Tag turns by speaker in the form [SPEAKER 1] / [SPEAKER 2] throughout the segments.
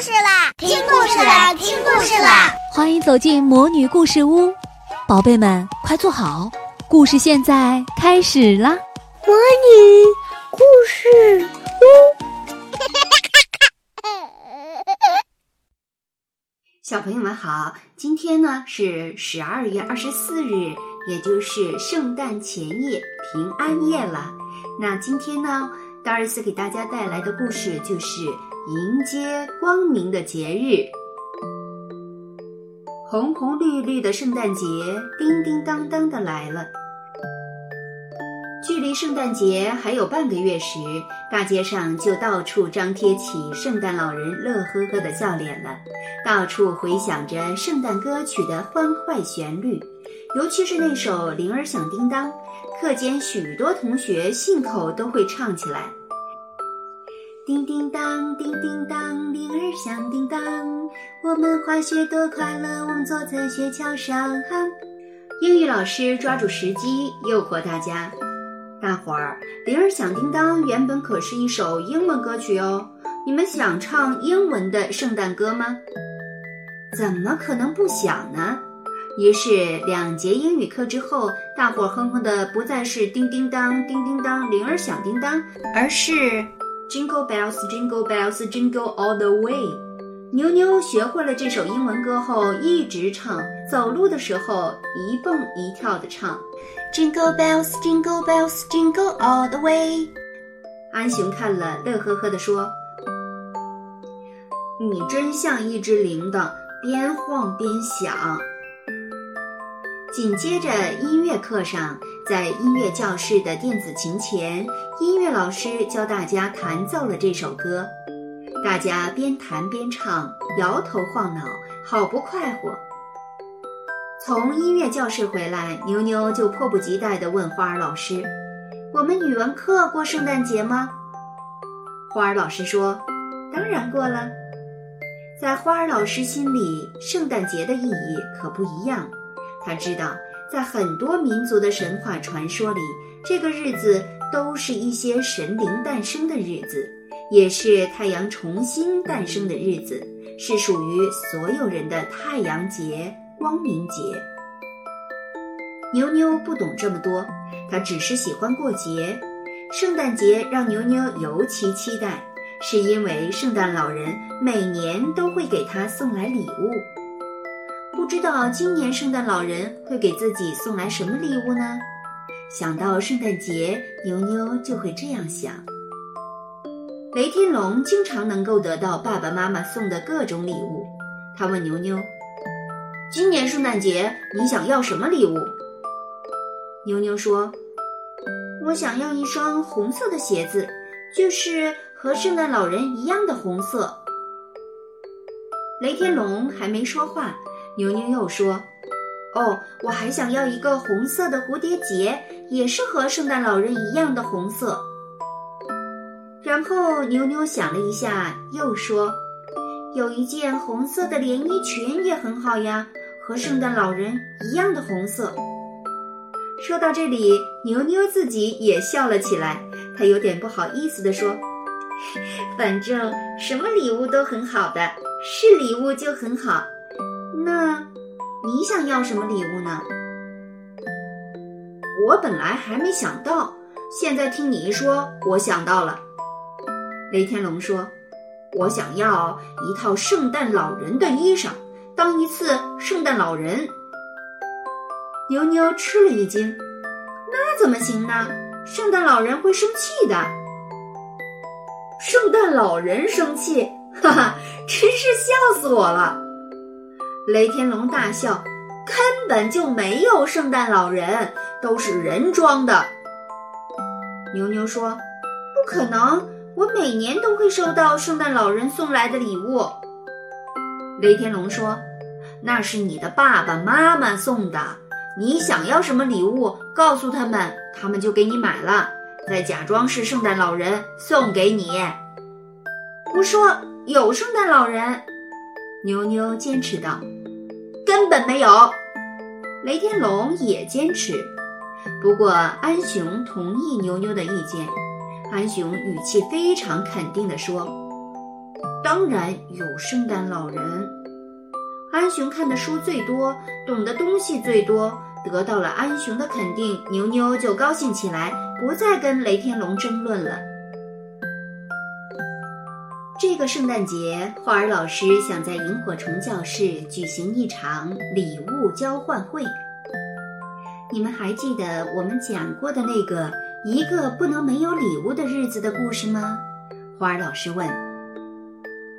[SPEAKER 1] 事啦！听故事啦！听故事啦！
[SPEAKER 2] 欢迎走进魔女故事屋，宝贝们快坐好，故事现在开始啦！
[SPEAKER 1] 魔女故事屋，
[SPEAKER 3] 小朋友们好，今天呢是十二月二十四日，也就是圣诞前夜，平安夜了。那今天呢，大儿子给大家带来的故事就是迎接光明的节日。红红绿绿的圣诞节，叮叮当当的来了。距离圣诞节还有半个月时，大街上就到处张贴起圣诞老人乐呵呵的笑脸了，到处回响着圣诞歌曲的欢快旋律，尤其是那首《铃儿响叮当》。课间许多同学信口都会唱起来。叮叮当，叮叮当，铃儿响叮当，我们滑雪多快乐，我们坐在雪橇上。哈英语老师抓住时机诱惑大家，大伙儿，铃儿响叮当原本可是一首英文歌曲哦，你们想唱英文的圣诞歌吗？怎么可能不想呢？于是，两节英语课之后，大伙儿哼哼的不再是叮叮当、叮叮当，铃儿响叮当，而是 Jingle bells, Jingle bells, Jingle all the way。牛牛学会了这首英文歌后，一直唱，走路的时候一蹦一跳的唱，Jingle bells, Jingle bells, Jingle all the way。安熊看了，乐呵呵的说：“你真像一只铃铛，边晃边响。”紧接着，音乐课上，在音乐教室的电子琴前，音乐老师教大家弹奏了这首歌。大家边弹边唱，摇头晃脑，好不快活。从音乐教室回来，妞妞就迫不及待地问花儿老师：“我们语文课过圣诞节吗？”花儿老师说：“当然过了。”在花儿老师心里，圣诞节的意义可不一样。他知道，在很多民族的神话传说里，这个日子都是一些神灵诞生的日子，也是太阳重新诞生的日子，是属于所有人的太阳节、光明节。牛牛不懂这么多，他只是喜欢过节。圣诞节让牛牛尤其期待，是因为圣诞老人每年都会给他送来礼物。不知道今年圣诞老人会给自己送来什么礼物呢？想到圣诞节，牛牛就会这样想。雷天龙经常能够得到爸爸妈妈送的各种礼物。他问牛牛：“今年圣诞节你想要什么礼物？”牛牛说：“我想要一双红色的鞋子，就是和圣诞老人一样的红色。”雷天龙还没说话。牛牛又说：“哦，我还想要一个红色的蝴蝶结，也是和圣诞老人一样的红色。”然后牛牛想了一下，又说：“有一件红色的连衣裙也很好呀，和圣诞老人一样的红色。”说到这里，牛牛自己也笑了起来，他有点不好意思地说：“ 反正什么礼物都很好的，是礼物就很好。”那，你想要什么礼物呢？我本来还没想到，现在听你一说，我想到了。雷天龙说：“我想要一套圣诞老人的衣裳，当一次圣诞老人。”牛牛吃了一惊：“那怎么行呢？圣诞老人会生气的。”圣诞老人生气，哈哈，真是笑死我了。雷天龙大笑：“根本就没有圣诞老人，都是人装的。”牛牛说：“不可能，我每年都会收到圣诞老人送来的礼物。”雷天龙说：“那是你的爸爸妈妈送的，你想要什么礼物，告诉他们，他们就给你买了，再假装是圣诞老人送给你。”我说：“有圣诞老人。”牛牛坚持道。根本没有，雷天龙也坚持。不过安雄同意牛牛的意见。安雄语气非常肯定地说：“当然有圣诞老人。安熊看的书最多，懂的东西最多，得到了安熊的肯定，牛牛就高兴起来，不再跟雷天龙争论了。这个圣诞节，花儿老师想在萤火虫教室举行一场礼物交换会。你们还记得我们讲过的那个一个不能没有礼物的日子的故事吗？花儿老师问。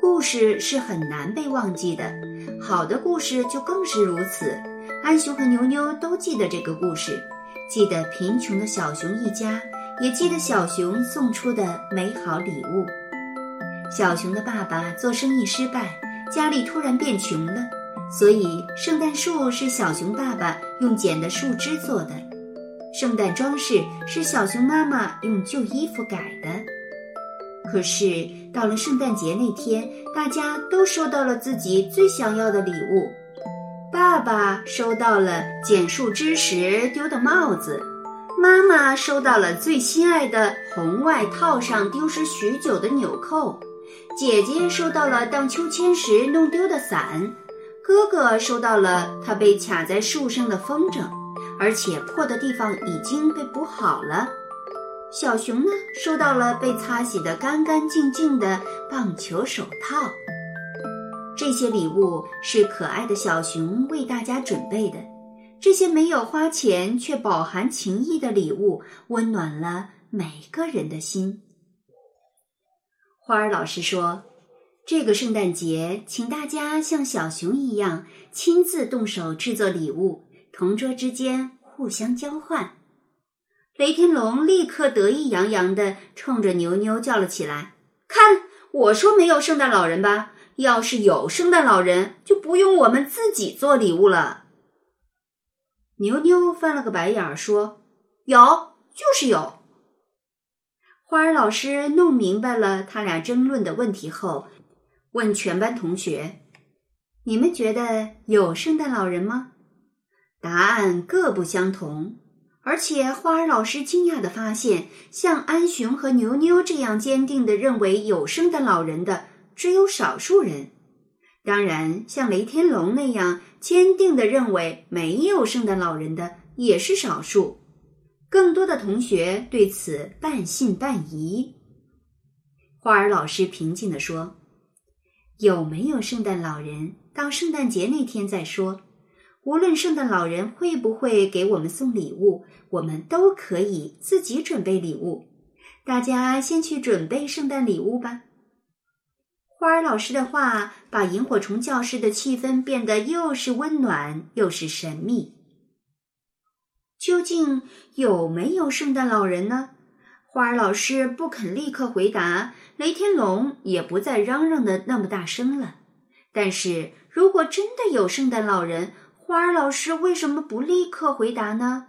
[SPEAKER 3] 故事是很难被忘记的，好的故事就更是如此。安熊和牛牛都记得这个故事，记得贫穷的小熊一家，也记得小熊送出的美好礼物。小熊的爸爸做生意失败，家里突然变穷了，所以圣诞树是小熊爸爸用剪的树枝做的，圣诞装饰是小熊妈妈用旧衣服改的。可是到了圣诞节那天，大家都收到了自己最想要的礼物。爸爸收到了剪树枝时丢的帽子，妈妈收到了最心爱的红外套上丢失许久的纽扣。姐姐收到了荡秋千时弄丢的伞，哥哥收到了他被卡在树上的风筝，而且破的地方已经被补好了。小熊呢，收到了被擦洗得干干净净的棒球手套。这些礼物是可爱的小熊为大家准备的，这些没有花钱却饱含情意的礼物，温暖了每个人的心。花儿老师说：“这个圣诞节，请大家像小熊一样亲自动手制作礼物，同桌之间互相交换。”雷天龙立刻得意洋洋地冲着牛牛叫了起来：“看，我说没有圣诞老人吧？要是有圣诞老人，就不用我们自己做礼物了。”牛牛翻了个白眼儿说：“有，就是有。”花儿老师弄明白了他俩争论的问题后，问全班同学：“你们觉得有圣诞老人吗？”答案各不相同，而且花儿老师惊讶地发现，像安熊和牛牛这样坚定地认为有圣诞老人的只有少数人。当然，像雷天龙那样坚定地认为没有圣诞老人的也是少数。更多的同学对此半信半疑。花儿老师平静地说：“有没有圣诞老人，到圣诞节那天再说。无论圣诞老人会不会给我们送礼物，我们都可以自己准备礼物。大家先去准备圣诞礼物吧。”花儿老师的话把萤火虫教室的气氛变得又是温暖又是神秘。究竟有没有圣诞老人呢？花儿老师不肯立刻回答，雷天龙也不再嚷嚷的那么大声了。但是如果真的有圣诞老人，花儿老师为什么不立刻回答呢？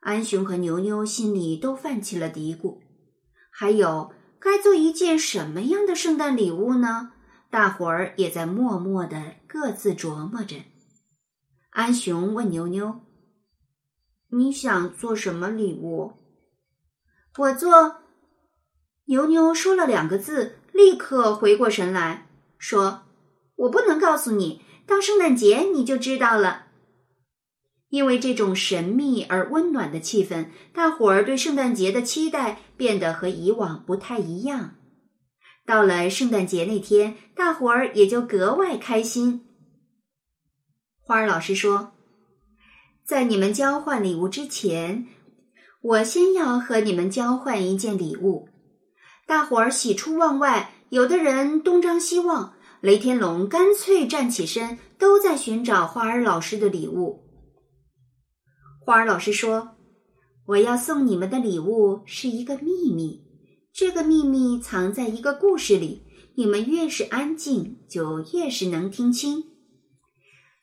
[SPEAKER 3] 安熊和牛牛心里都泛起了嘀咕。还有，该做一件什么样的圣诞礼物呢？大伙儿也在默默的各自琢磨着。安熊问牛牛。你想做什么礼物？我做。牛牛说了两个字，立刻回过神来说：“我不能告诉你，到圣诞节你就知道了。”因为这种神秘而温暖的气氛，大伙儿对圣诞节的期待变得和以往不太一样。到了圣诞节那天，大伙儿也就格外开心。花儿老师说。在你们交换礼物之前，我先要和你们交换一件礼物。大伙儿喜出望外，有的人东张西望。雷天龙干脆站起身，都在寻找花儿老师的礼物。花儿老师说：“我要送你们的礼物是一个秘密，这个秘密藏在一个故事里。你们越是安静，就越是能听清。”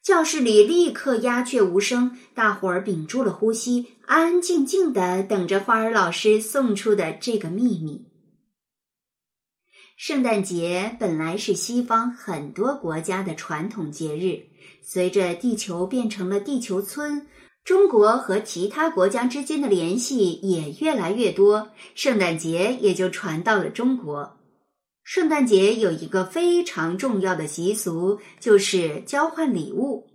[SPEAKER 3] 教室里立刻鸦雀无声，大伙儿屏住了呼吸，安安静静的等着花儿老师送出的这个秘密。圣诞节本来是西方很多国家的传统节日，随着地球变成了地球村，中国和其他国家之间的联系也越来越多，圣诞节也就传到了中国。圣诞节有一个非常重要的习俗，就是交换礼物。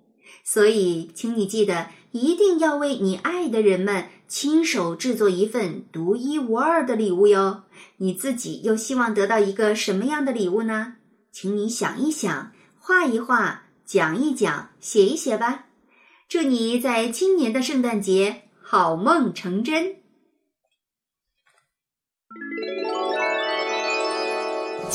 [SPEAKER 3] 所以，请你记得一定要为你爱的人们亲手制作一份独一无二的礼物哟。你自己又希望得到一个什么样的礼物呢？请你想一想，画一画，讲一讲，写一写吧。祝你在今年的圣诞节好梦成真！